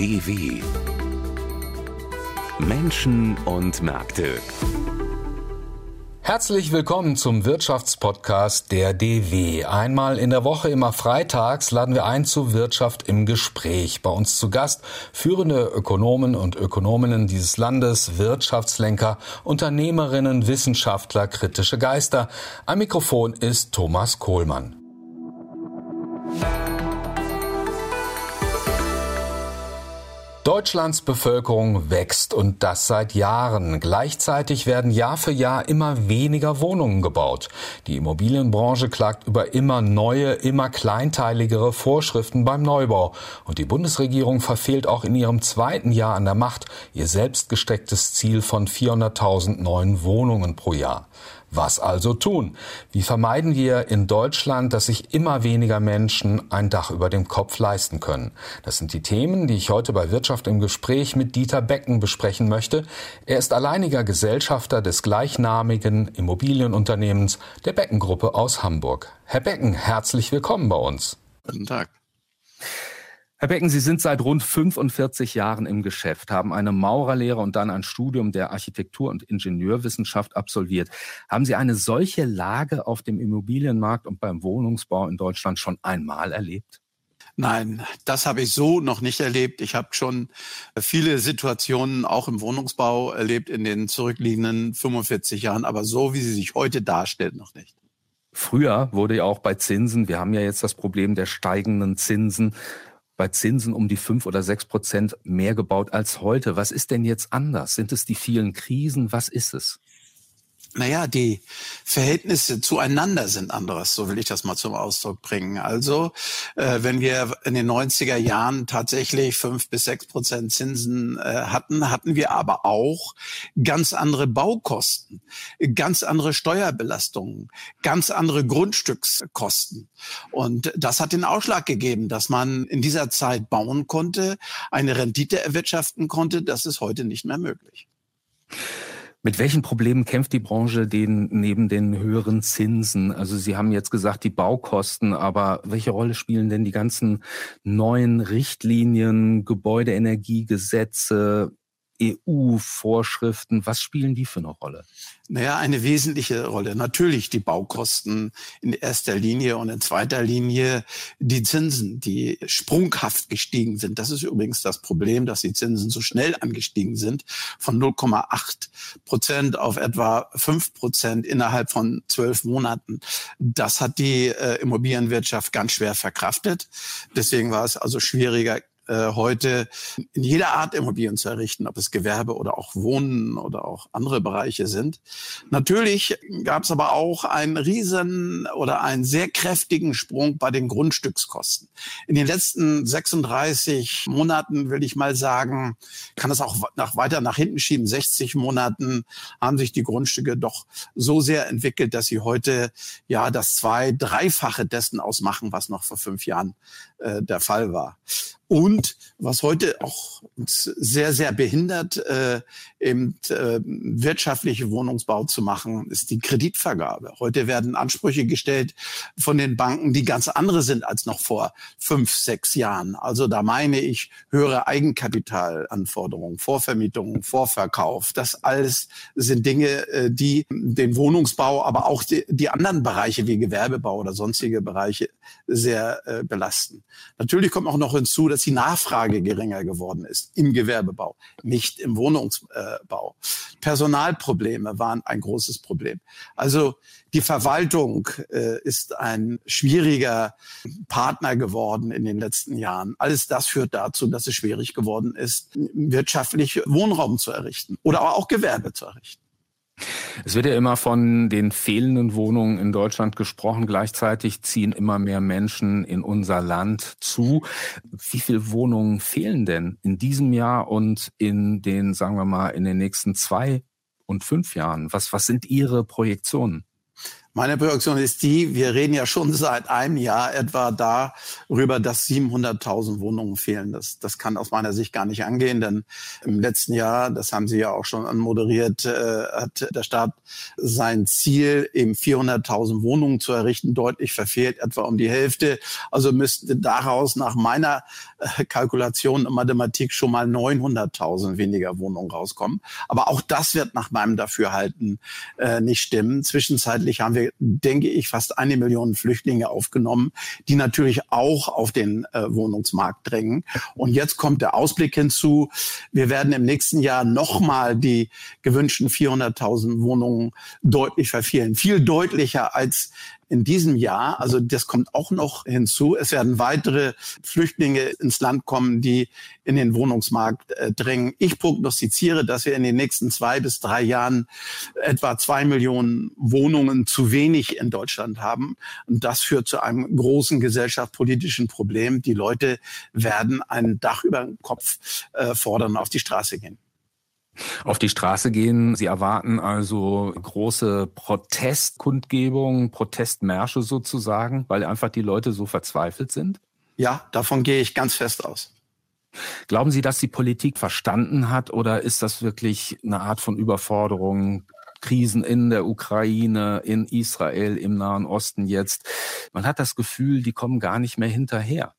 DW Menschen und Märkte. Herzlich willkommen zum Wirtschaftspodcast der DW. Einmal in der Woche, immer freitags, laden wir ein zu Wirtschaft im Gespräch. Bei uns zu Gast führende Ökonomen und Ökonominnen dieses Landes, Wirtschaftslenker, Unternehmerinnen, Wissenschaftler, kritische Geister. Am Mikrofon ist Thomas Kohlmann. Deutschlands Bevölkerung wächst und das seit Jahren. Gleichzeitig werden Jahr für Jahr immer weniger Wohnungen gebaut. Die Immobilienbranche klagt über immer neue, immer kleinteiligere Vorschriften beim Neubau. Und die Bundesregierung verfehlt auch in ihrem zweiten Jahr an der Macht ihr selbst gestecktes Ziel von 400.000 neuen Wohnungen pro Jahr. Was also tun? Wie vermeiden wir in Deutschland, dass sich immer weniger Menschen ein Dach über dem Kopf leisten können? Das sind die Themen, die ich heute bei Wirtschaft im Gespräch mit Dieter Becken besprechen möchte. Er ist alleiniger Gesellschafter des gleichnamigen Immobilienunternehmens der Becken Gruppe aus Hamburg. Herr Becken, herzlich willkommen bei uns. Guten Tag. Herr Becken, Sie sind seit rund 45 Jahren im Geschäft, haben eine Maurerlehre und dann ein Studium der Architektur- und Ingenieurwissenschaft absolviert. Haben Sie eine solche Lage auf dem Immobilienmarkt und beim Wohnungsbau in Deutschland schon einmal erlebt? Nein, das habe ich so noch nicht erlebt. Ich habe schon viele Situationen auch im Wohnungsbau erlebt in den zurückliegenden 45 Jahren, aber so wie sie sich heute darstellt, noch nicht. Früher wurde ja auch bei Zinsen, wir haben ja jetzt das Problem der steigenden Zinsen, bei Zinsen um die fünf oder sechs Prozent mehr gebaut als heute. Was ist denn jetzt anders? Sind es die vielen Krisen? Was ist es? Naja, die Verhältnisse zueinander sind anderes, so will ich das mal zum Ausdruck bringen. Also, äh, wenn wir in den 90er Jahren tatsächlich fünf bis sechs Prozent Zinsen äh, hatten, hatten wir aber auch ganz andere Baukosten, ganz andere Steuerbelastungen, ganz andere Grundstückskosten. Und das hat den Ausschlag gegeben, dass man in dieser Zeit bauen konnte, eine Rendite erwirtschaften konnte. Das ist heute nicht mehr möglich. Mit welchen Problemen kämpft die Branche den, neben den höheren Zinsen? Also Sie haben jetzt gesagt, die Baukosten, aber welche Rolle spielen denn die ganzen neuen Richtlinien, Gebäudeenergiegesetze, EU-Vorschriften, was spielen die für eine Rolle? Naja, eine wesentliche Rolle. Natürlich die Baukosten in erster Linie und in zweiter Linie die Zinsen, die sprunghaft gestiegen sind. Das ist übrigens das Problem, dass die Zinsen so schnell angestiegen sind, von 0,8 Prozent auf etwa 5 Prozent innerhalb von zwölf Monaten. Das hat die äh, Immobilienwirtschaft ganz schwer verkraftet. Deswegen war es also schwieriger, äh, heute in jeder Art Immobilien zu errichten, ob es Gewerbe oder auch Wohnen oder auch andere Bereiche sind. Natürlich gab es aber auch einen riesen oder einen sehr kräftigen Sprung bei den Grundstückskosten. In den letzten 36 Monaten will ich mal sagen, kann es auch nach, weiter nach hinten schieben. 60 Monaten haben sich die Grundstücke doch so sehr entwickelt, dass sie heute ja das zwei, dreifache dessen ausmachen, was noch vor fünf Jahren äh, der Fall war. Und was heute auch sehr, sehr behindert, äh, eben äh, wirtschaftliche Wohnungsbau zu machen, ist die Kreditvergabe. Heute werden Ansprüche gestellt von den Banken, die ganz andere sind als noch vor fünf, sechs Jahren. Also da meine ich höhere Eigenkapitalanforderungen, Vorvermietungen, Vorverkauf. Das alles sind Dinge, äh, die den Wohnungsbau, aber auch die, die anderen Bereiche wie Gewerbebau oder sonstige Bereiche sehr äh, belasten. Natürlich kommt auch noch hinzu, dass die Nachfrage geringer geworden ist im Gewerbebau, nicht im Wohnungsbau. Personalprobleme waren ein großes Problem. Also die Verwaltung äh, ist ein schwieriger Partner geworden in den letzten Jahren. Alles das führt dazu, dass es schwierig geworden ist, wirtschaftlich Wohnraum zu errichten oder auch Gewerbe zu errichten. Es wird ja immer von den fehlenden Wohnungen in Deutschland gesprochen. Gleichzeitig ziehen immer mehr Menschen in unser Land zu. Wie viele Wohnungen fehlen denn in diesem Jahr und in den, sagen wir mal, in den nächsten zwei und fünf Jahren? Was, was sind Ihre Projektionen? Meine Projektion ist die, wir reden ja schon seit einem Jahr etwa darüber, dass 700.000 Wohnungen fehlen. Das, das kann aus meiner Sicht gar nicht angehen, denn im letzten Jahr, das haben Sie ja auch schon anmoderiert, äh, hat der Staat sein Ziel, eben 400.000 Wohnungen zu errichten, deutlich verfehlt, etwa um die Hälfte. Also müsste daraus nach meiner äh, Kalkulation in Mathematik schon mal 900.000 weniger Wohnungen rauskommen. Aber auch das wird nach meinem Dafürhalten äh, nicht stimmen. Zwischenzeitlich haben wir wir, denke ich, fast eine Million Flüchtlinge aufgenommen, die natürlich auch auf den äh, Wohnungsmarkt drängen. Und jetzt kommt der Ausblick hinzu. Wir werden im nächsten Jahr nochmal die gewünschten 400.000 Wohnungen deutlich verfehlen. Viel deutlicher als in diesem Jahr, also das kommt auch noch hinzu, es werden weitere Flüchtlinge ins Land kommen, die in den Wohnungsmarkt äh, drängen. Ich prognostiziere, dass wir in den nächsten zwei bis drei Jahren etwa zwei Millionen Wohnungen zu wenig in Deutschland haben. Und das führt zu einem großen gesellschaftspolitischen Problem. Die Leute werden ein Dach über den Kopf äh, fordern, auf die Straße gehen auf die Straße gehen. Sie erwarten also große Protestkundgebungen, Protestmärsche sozusagen, weil einfach die Leute so verzweifelt sind? Ja, davon gehe ich ganz fest aus. Glauben Sie, dass die Politik verstanden hat oder ist das wirklich eine Art von Überforderung? Krisen in der Ukraine, in Israel, im Nahen Osten jetzt. Man hat das Gefühl, die kommen gar nicht mehr hinterher.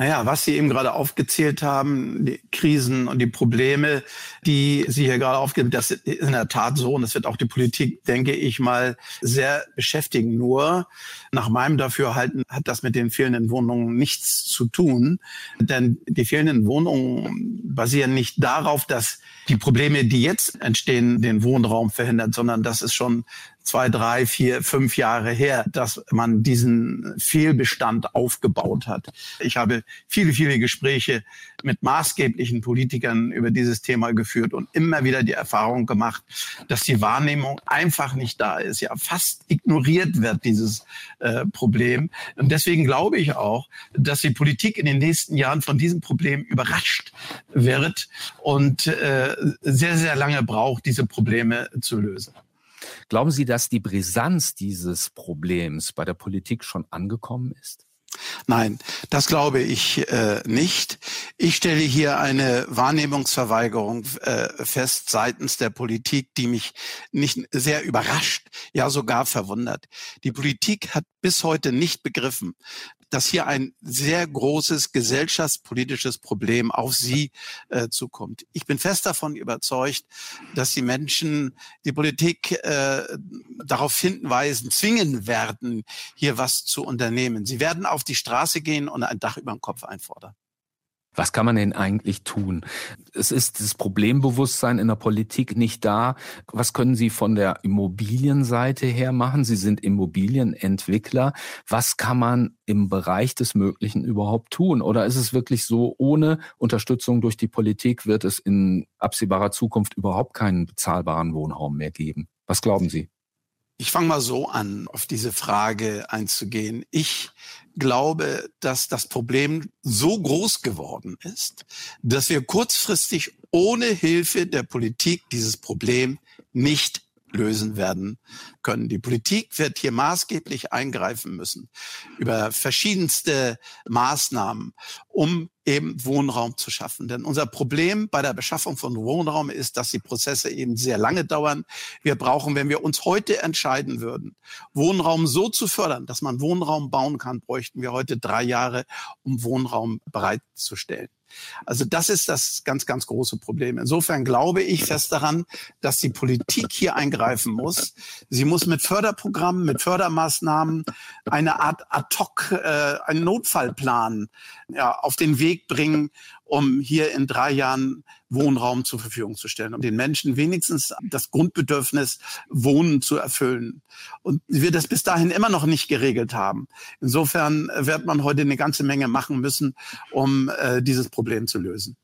Naja, was Sie eben gerade aufgezählt haben, die Krisen und die Probleme, die Sie hier gerade aufgeben, das ist in der Tat so. Und das wird auch die Politik, denke ich mal, sehr beschäftigen. Nur nach meinem Dafürhalten hat das mit den fehlenden Wohnungen nichts zu tun. Denn die fehlenden Wohnungen basieren nicht darauf, dass die Probleme, die jetzt entstehen, den Wohnraum verhindern, sondern das ist schon zwei, drei, vier, fünf Jahre her, dass man diesen Fehlbestand aufgebaut hat. Ich habe viele, viele Gespräche mit maßgeblichen Politikern über dieses Thema geführt und immer wieder die Erfahrung gemacht, dass die Wahrnehmung einfach nicht da ist, ja fast ignoriert wird, dieses äh, Problem. Und deswegen glaube ich auch, dass die Politik in den nächsten Jahren von diesem Problem überrascht wird und äh, sehr, sehr lange braucht, diese Probleme zu lösen. Glauben Sie, dass die Brisanz dieses Problems bei der Politik schon angekommen ist? Nein, das glaube ich äh, nicht. Ich stelle hier eine Wahrnehmungsverweigerung äh, fest seitens der Politik, die mich nicht sehr überrascht, ja sogar verwundert. Die Politik hat bis heute nicht begriffen, dass hier ein sehr großes gesellschaftspolitisches Problem auf sie äh, zukommt. Ich bin fest davon überzeugt, dass die Menschen die Politik äh, darauf hinweisen, zwingen werden, hier was zu unternehmen. Sie werden auf die Straße gehen und ein Dach über den Kopf einfordern. Was kann man denn eigentlich tun? Es ist das Problembewusstsein in der Politik nicht da. Was können Sie von der Immobilienseite her machen? Sie sind Immobilienentwickler. Was kann man im Bereich des Möglichen überhaupt tun? Oder ist es wirklich so, ohne Unterstützung durch die Politik wird es in absehbarer Zukunft überhaupt keinen bezahlbaren Wohnraum mehr geben? Was glauben Sie? Ich fange mal so an, auf diese Frage einzugehen. Ich glaube, dass das Problem so groß geworden ist, dass wir kurzfristig ohne Hilfe der Politik dieses Problem nicht lösen werden können. Die Politik wird hier maßgeblich eingreifen müssen über verschiedenste Maßnahmen, um eben Wohnraum zu schaffen. Denn unser Problem bei der Beschaffung von Wohnraum ist, dass die Prozesse eben sehr lange dauern. Wir brauchen, wenn wir uns heute entscheiden würden, Wohnraum so zu fördern, dass man Wohnraum bauen kann, bräuchten wir heute drei Jahre, um Wohnraum bereitzustellen. Also das ist das ganz, ganz große Problem. Insofern glaube ich fest daran, dass die Politik hier eingreifen muss. Sie muss mit Förderprogrammen, mit Fördermaßnahmen eine Art Ad-hoc, äh, einen Notfallplan ja, auf den Weg bringen, um hier in drei Jahren Wohnraum zur Verfügung zu stellen, um den Menschen wenigstens das Grundbedürfnis Wohnen zu erfüllen. Und wir das bis dahin immer noch nicht geregelt haben. Insofern wird man heute eine ganze Menge machen müssen, um äh, dieses Problem zu lösen.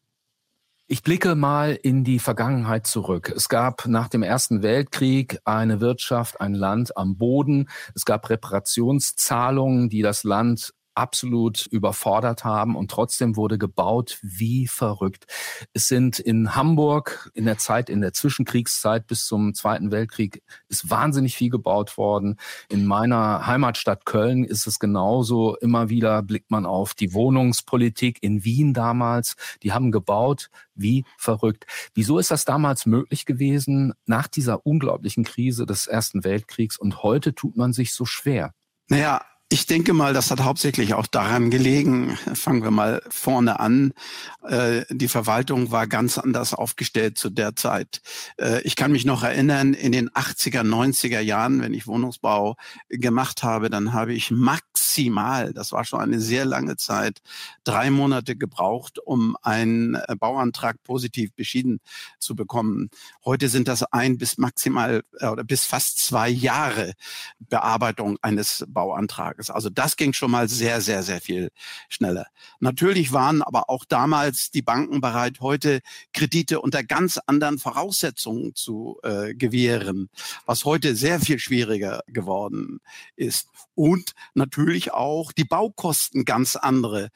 Ich blicke mal in die Vergangenheit zurück. Es gab nach dem Ersten Weltkrieg eine Wirtschaft, ein Land am Boden. Es gab Reparationszahlungen, die das Land absolut überfordert haben und trotzdem wurde gebaut wie verrückt. Es sind in Hamburg in der Zeit, in der Zwischenkriegszeit bis zum Zweiten Weltkrieg ist wahnsinnig viel gebaut worden. In meiner Heimatstadt Köln ist es genauso. Immer wieder blickt man auf die Wohnungspolitik in Wien damals. Die haben gebaut wie verrückt. Wieso ist das damals möglich gewesen nach dieser unglaublichen Krise des Ersten Weltkriegs und heute tut man sich so schwer? Naja, ich denke mal, das hat hauptsächlich auch daran gelegen, fangen wir mal vorne an, äh, die Verwaltung war ganz anders aufgestellt zu der Zeit. Äh, ich kann mich noch erinnern, in den 80er, 90er Jahren, wenn ich Wohnungsbau gemacht habe, dann habe ich maximal, das war schon eine sehr lange Zeit, drei Monate gebraucht, um einen äh, Bauantrag positiv beschieden zu bekommen. Heute sind das ein bis maximal oder bis fast zwei Jahre Bearbeitung eines Bauantrags. Tages. Also das ging schon mal sehr, sehr, sehr viel schneller. Natürlich waren aber auch damals die Banken bereit, heute Kredite unter ganz anderen Voraussetzungen zu äh, gewähren, was heute sehr viel schwieriger geworden ist. Und natürlich auch die Baukosten ganz andere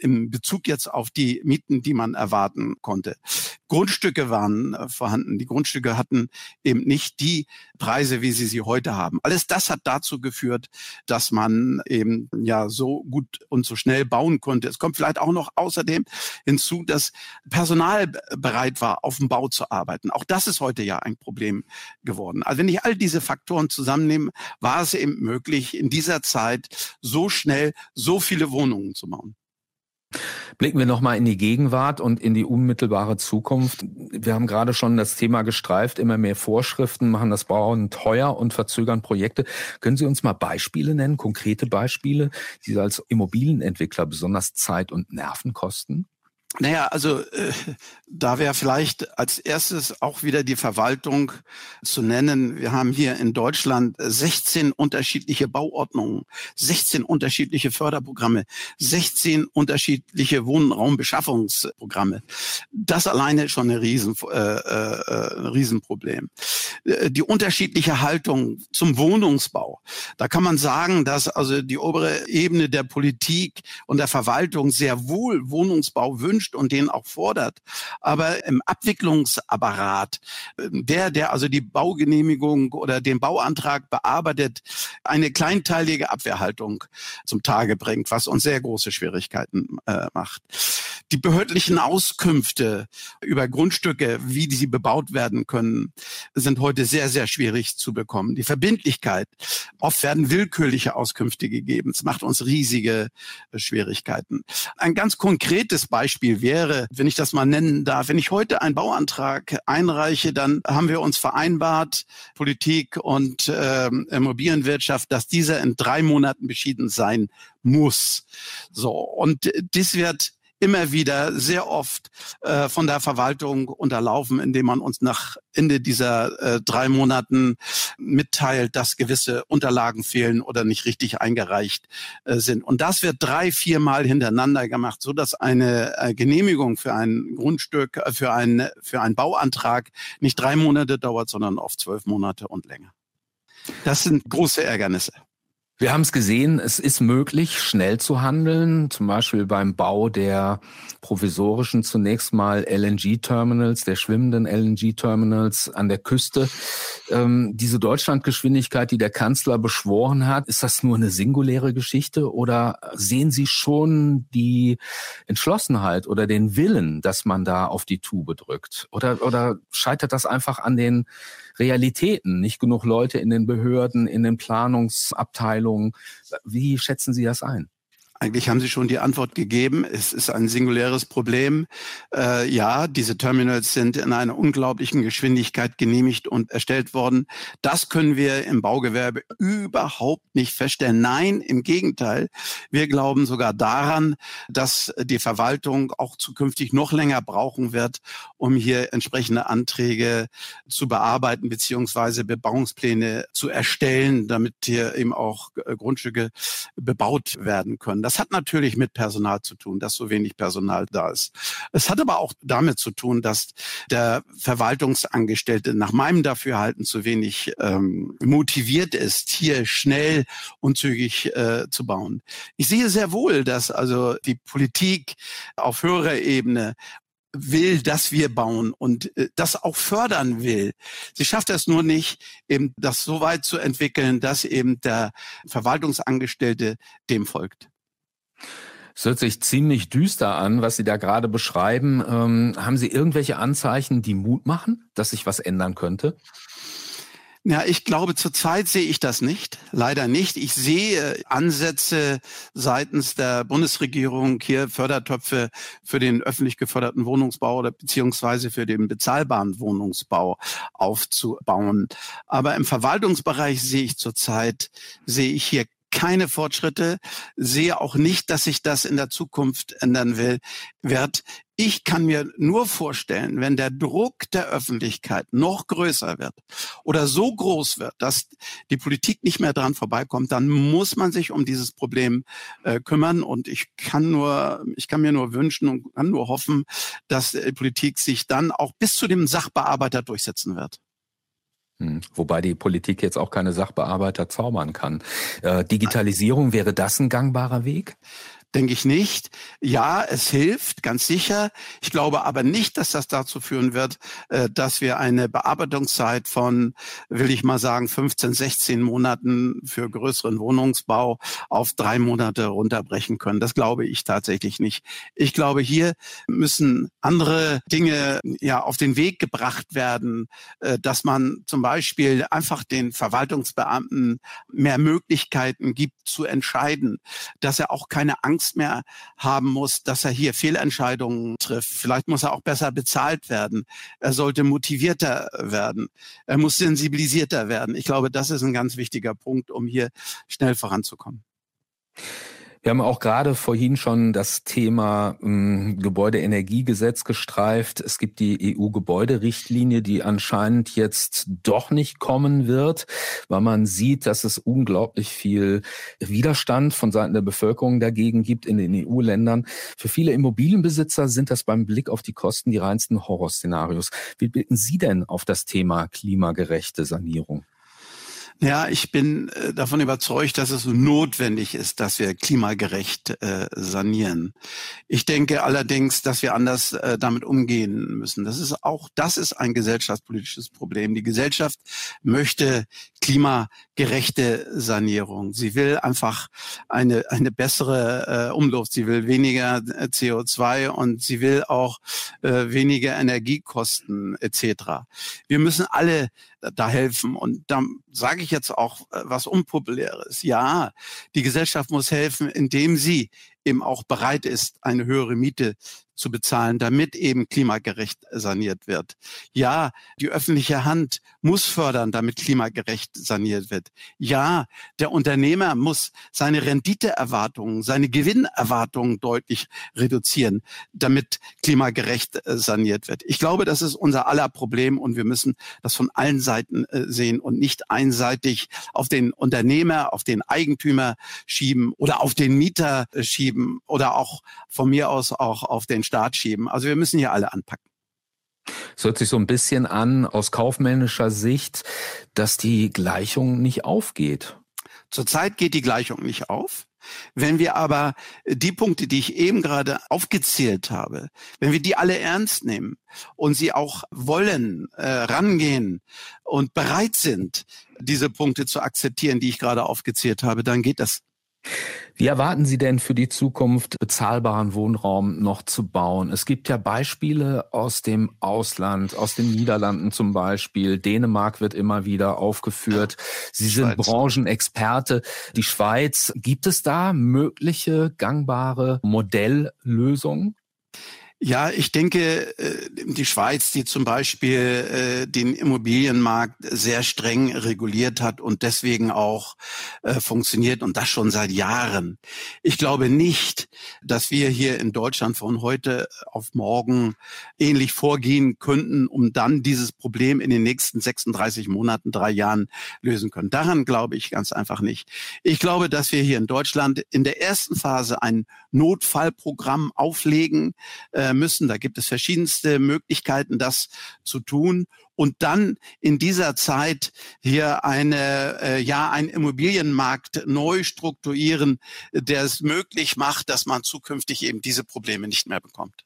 im Bezug jetzt auf die Mieten, die man erwarten konnte. Grundstücke waren äh, vorhanden. Die Grundstücke hatten eben nicht die Preise, wie sie sie heute haben. Alles das hat dazu geführt, dass man eben ja so gut und so schnell bauen konnte. Es kommt vielleicht auch noch außerdem hinzu, dass Personal bereit war, auf dem Bau zu arbeiten. Auch das ist heute ja ein Problem geworden. Also wenn ich all diese Faktoren zusammennehme, war es eben möglich, in dieser Zeit so schnell so viele Wohnungen zu bauen. Blicken wir nochmal in die Gegenwart und in die unmittelbare Zukunft. Wir haben gerade schon das Thema gestreift. Immer mehr Vorschriften machen das Bauen teuer und verzögern Projekte. Können Sie uns mal Beispiele nennen, konkrete Beispiele, die Sie als Immobilienentwickler besonders Zeit und Nerven kosten? Naja, also äh, da wäre vielleicht als erstes auch wieder die Verwaltung zu nennen. Wir haben hier in Deutschland 16 unterschiedliche Bauordnungen, 16 unterschiedliche Förderprogramme, 16 unterschiedliche Wohnraumbeschaffungsprogramme. Das alleine schon ein Riesen, äh, äh, ein Riesenproblem. Äh, die unterschiedliche Haltung zum Wohnungsbau. Da kann man sagen, dass also die obere Ebene der Politik und der Verwaltung sehr wohl Wohnungsbau wünscht und den auch fordert. Aber im Abwicklungsapparat, ähm, der, der also die Baugenehmigung oder den Bauantrag bearbeitet, eine kleinteilige Abwehrhaltung zum Tage bringt, was uns sehr große Schwierigkeiten äh, macht. Die behördlichen Auskünfte über Grundstücke, wie sie bebaut werden können, sind heute sehr, sehr schwierig zu bekommen. Die Verbindlichkeit, oft werden willkürliche Auskünfte gegeben. Es macht uns riesige äh, Schwierigkeiten. Ein ganz konkretes Beispiel wäre, wenn ich das mal nennen darf, wenn ich heute einen Bauantrag einreiche, dann haben wir uns vereinbart, Politik und äh, Immobilienwirtschaft, dass dieser in drei Monaten beschieden sein muss. So, und dies wird immer wieder sehr oft äh, von der Verwaltung unterlaufen, indem man uns nach Ende dieser äh, drei Monaten mitteilt, dass gewisse Unterlagen fehlen oder nicht richtig eingereicht äh, sind. Und das wird drei, viermal hintereinander gemacht, so dass eine äh, Genehmigung für ein Grundstück, äh, für einen für einen Bauantrag nicht drei Monate dauert, sondern oft zwölf Monate und länger. Das sind große Ärgernisse. Wir haben es gesehen, es ist möglich, schnell zu handeln, zum Beispiel beim Bau der provisorischen zunächst mal LNG-Terminals, der schwimmenden LNG-Terminals an der Küste. Ähm, diese Deutschlandgeschwindigkeit, die der Kanzler beschworen hat, ist das nur eine singuläre Geschichte oder sehen Sie schon die Entschlossenheit oder den Willen, dass man da auf die Tube drückt? Oder, oder scheitert das einfach an den Realitäten, nicht genug Leute in den Behörden, in den Planungsabteilungen. Wie schätzen Sie das ein? Eigentlich haben Sie schon die Antwort gegeben. Es ist ein singuläres Problem. Äh, ja, diese Terminals sind in einer unglaublichen Geschwindigkeit genehmigt und erstellt worden. Das können wir im Baugewerbe überhaupt nicht feststellen. Nein, im Gegenteil. Wir glauben sogar daran, dass die Verwaltung auch zukünftig noch länger brauchen wird, um hier entsprechende Anträge zu bearbeiten beziehungsweise Bebauungspläne zu erstellen, damit hier eben auch Grundstücke bebaut werden können. Das hat natürlich mit Personal zu tun, dass so wenig Personal da ist. Es hat aber auch damit zu tun, dass der Verwaltungsangestellte nach meinem Dafürhalten zu wenig ähm, motiviert ist, hier schnell und zügig äh, zu bauen. Ich sehe sehr wohl, dass also die Politik auf höherer Ebene will, dass wir bauen und äh, das auch fördern will. Sie schafft es nur nicht, eben das so weit zu entwickeln, dass eben der Verwaltungsangestellte dem folgt. Es hört sich ziemlich düster an, was Sie da gerade beschreiben. Ähm, haben Sie irgendwelche Anzeichen, die Mut machen, dass sich was ändern könnte? Ja, ich glaube, zurzeit sehe ich das nicht. Leider nicht. Ich sehe Ansätze seitens der Bundesregierung, hier Fördertöpfe für den öffentlich geförderten Wohnungsbau oder beziehungsweise für den bezahlbaren Wohnungsbau aufzubauen. Aber im Verwaltungsbereich sehe ich zurzeit, sehe ich hier keine Fortschritte, sehe auch nicht, dass sich das in der Zukunft ändern will, wird. Ich kann mir nur vorstellen, wenn der Druck der Öffentlichkeit noch größer wird oder so groß wird, dass die Politik nicht mehr dran vorbeikommt, dann muss man sich um dieses Problem äh, kümmern. Und ich kann nur, ich kann mir nur wünschen und kann nur hoffen, dass die Politik sich dann auch bis zu dem Sachbearbeiter durchsetzen wird. Hm. Wobei die Politik jetzt auch keine Sachbearbeiter zaubern kann. Äh, Digitalisierung, wäre das ein gangbarer Weg? Denke ich nicht. Ja, es hilft, ganz sicher. Ich glaube aber nicht, dass das dazu führen wird, äh, dass wir eine Bearbeitungszeit von, will ich mal sagen, 15, 16 Monaten für größeren Wohnungsbau auf drei Monate runterbrechen können. Das glaube ich tatsächlich nicht. Ich glaube, hier müssen andere Dinge ja auf den Weg gebracht werden, äh, dass man zum Beispiel einfach den Verwaltungsbeamten mehr Möglichkeiten gibt zu entscheiden, dass er auch keine Angst Angst mehr haben muss, dass er hier Fehlentscheidungen trifft. Vielleicht muss er auch besser bezahlt werden. Er sollte motivierter werden. Er muss sensibilisierter werden. Ich glaube, das ist ein ganz wichtiger Punkt, um hier schnell voranzukommen. Wir haben auch gerade vorhin schon das Thema ähm, Gebäudeenergiegesetz gestreift. Es gibt die EU-Gebäuderichtlinie, die anscheinend jetzt doch nicht kommen wird, weil man sieht, dass es unglaublich viel Widerstand von Seiten der Bevölkerung dagegen gibt in den EU-Ländern. Für viele Immobilienbesitzer sind das beim Blick auf die Kosten die reinsten Horrorszenarios. Wie blicken Sie denn auf das Thema klimagerechte Sanierung? Ja, ich bin äh, davon überzeugt, dass es notwendig ist, dass wir klimagerecht äh, sanieren. Ich denke allerdings, dass wir anders äh, damit umgehen müssen. Das ist auch, das ist ein gesellschaftspolitisches Problem. Die Gesellschaft möchte klimagerechte Sanierung. Sie will einfach eine, eine bessere äh, Umluft. Sie will weniger äh, CO2 und sie will auch äh, weniger Energiekosten etc. Wir müssen alle da helfen. Und da sage ich jetzt auch äh, was Unpopuläres. Ja, die Gesellschaft muss helfen, indem sie eben auch bereit ist, eine höhere Miete zu bezahlen, damit eben klimagerecht saniert wird. Ja, die öffentliche Hand muss fördern, damit klimagerecht saniert wird. Ja, der Unternehmer muss seine Renditeerwartungen, seine Gewinnerwartungen deutlich reduzieren, damit klimagerecht äh, saniert wird. Ich glaube, das ist unser aller Problem und wir müssen das von allen Seiten äh, sehen und nicht einseitig auf den Unternehmer, auf den Eigentümer schieben oder auf den Mieter äh, schieben oder auch von mir aus auch auf den Staat schieben. Also wir müssen hier alle anpacken. Es hört sich so ein bisschen an aus kaufmännischer Sicht, dass die Gleichung nicht aufgeht. Zurzeit geht die Gleichung nicht auf. Wenn wir aber die Punkte, die ich eben gerade aufgezählt habe, wenn wir die alle ernst nehmen und sie auch wollen, äh, rangehen und bereit sind, diese Punkte zu akzeptieren, die ich gerade aufgezählt habe, dann geht das. Wie erwarten Sie denn für die Zukunft bezahlbaren Wohnraum noch zu bauen? Es gibt ja Beispiele aus dem Ausland, aus den Niederlanden zum Beispiel. Dänemark wird immer wieder aufgeführt. Sie sind Branchenexperte. Die Schweiz, gibt es da mögliche gangbare Modelllösungen? Ja, ich denke, äh, die Schweiz, die zum Beispiel äh, den Immobilienmarkt sehr streng reguliert hat und deswegen auch äh, funktioniert und das schon seit Jahren. Ich glaube nicht, dass wir hier in Deutschland von heute auf morgen ähnlich vorgehen könnten, um dann dieses Problem in den nächsten 36 Monaten, drei Jahren lösen können. Daran glaube ich ganz einfach nicht. Ich glaube, dass wir hier in Deutschland in der ersten Phase ein Notfallprogramm auflegen müssen. Da gibt es verschiedenste Möglichkeiten, das zu tun. Und dann in dieser Zeit hier eine, äh, ja, einen Immobilienmarkt neu strukturieren, der es möglich macht, dass man zukünftig eben diese Probleme nicht mehr bekommt.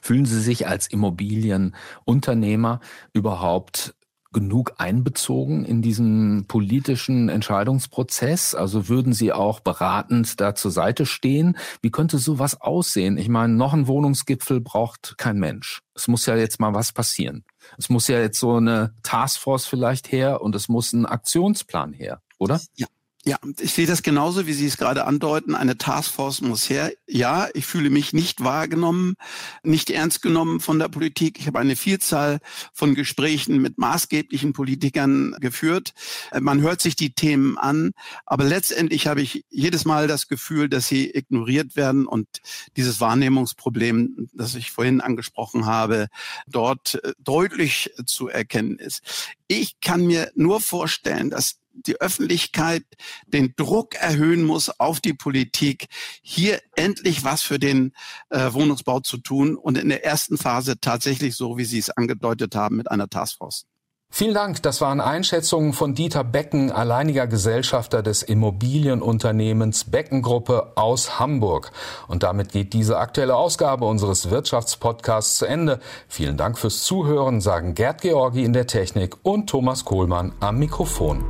Fühlen Sie sich als Immobilienunternehmer überhaupt genug einbezogen in diesen politischen Entscheidungsprozess? Also würden Sie auch beratend da zur Seite stehen? Wie könnte sowas aussehen? Ich meine, noch ein Wohnungsgipfel braucht kein Mensch. Es muss ja jetzt mal was passieren. Es muss ja jetzt so eine Taskforce vielleicht her und es muss ein Aktionsplan her, oder? Ja, ja, ich sehe das genauso, wie Sie es gerade andeuten. Eine Taskforce muss her. Ja, ich fühle mich nicht wahrgenommen, nicht ernst genommen von der Politik. Ich habe eine Vielzahl von Gesprächen mit maßgeblichen Politikern geführt. Man hört sich die Themen an, aber letztendlich habe ich jedes Mal das Gefühl, dass sie ignoriert werden und dieses Wahrnehmungsproblem, das ich vorhin angesprochen habe, dort äh, deutlich zu erkennen ist. Ich kann mir nur vorstellen, dass die Öffentlichkeit den Druck erhöhen muss auf die Politik, hier endlich was für den äh, Wohnungsbau zu tun und in der ersten Phase tatsächlich so, wie Sie es angedeutet haben, mit einer Taskforce. Vielen Dank. Das waren Einschätzungen von Dieter Becken, alleiniger Gesellschafter des Immobilienunternehmens Beckengruppe aus Hamburg. Und damit geht diese aktuelle Ausgabe unseres Wirtschaftspodcasts zu Ende. Vielen Dank fürs Zuhören, sagen Gerd Georgi in der Technik und Thomas Kohlmann am Mikrofon.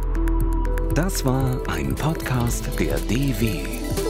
Das war ein Podcast der DW.